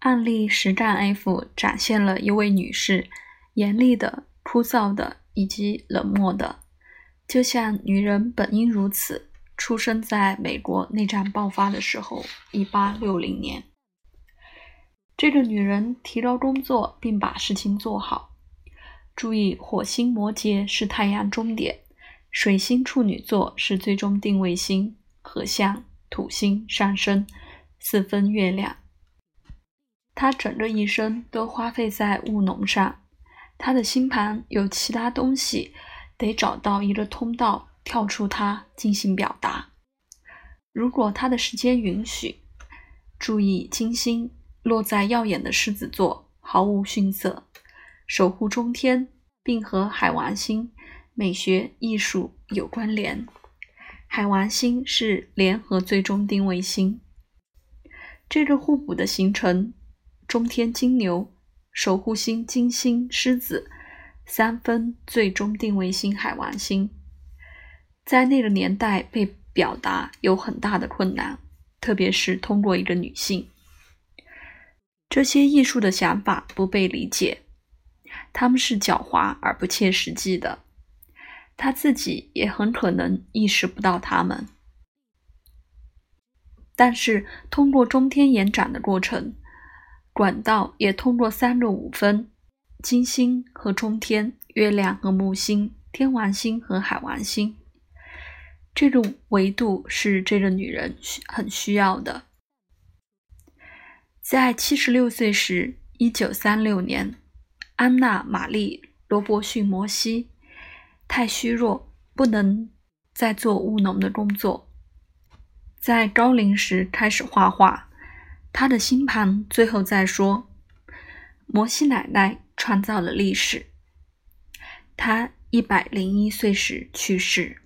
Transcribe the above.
案例实战 F 展现了一位女士严厉的、枯燥的以及冷漠的，就像女人本应如此。出生在美国内战爆发的时候，一八六零年。这个女人提高工作，并把事情做好。注意，火星摩羯是太阳终点，水星处女座是最终定位星，合相土星上升，四分月亮。他整个一生都花费在务农上。他的星盘有其他东西，得找到一个通道跳出它进行表达。如果他的时间允许，注意金星。落在耀眼的狮子座，毫无逊色，守护中天，并和海王星美学艺术有关联。海王星是联合最终定位星。这个互补的形成，中天金牛，守护星金星狮子，三分最终定位星海王星，在那个年代被表达有很大的困难，特别是通过一个女性。这些艺术的想法不被理解，他们是狡猾而不切实际的。他自己也很可能意识不到他们。但是，通过中天延展的过程，管道也通过三个五分：金星和中天、月亮和木星、天王星和海王星。这个维度是这个女人需很需要的。在七十六岁时，一九三六年，安娜·玛丽·罗伯逊·摩西太虚弱，不能再做务农的工作。在高龄时开始画画。他的星盘最后再说。摩西奶奶创造了历史。他一百零一岁时去世。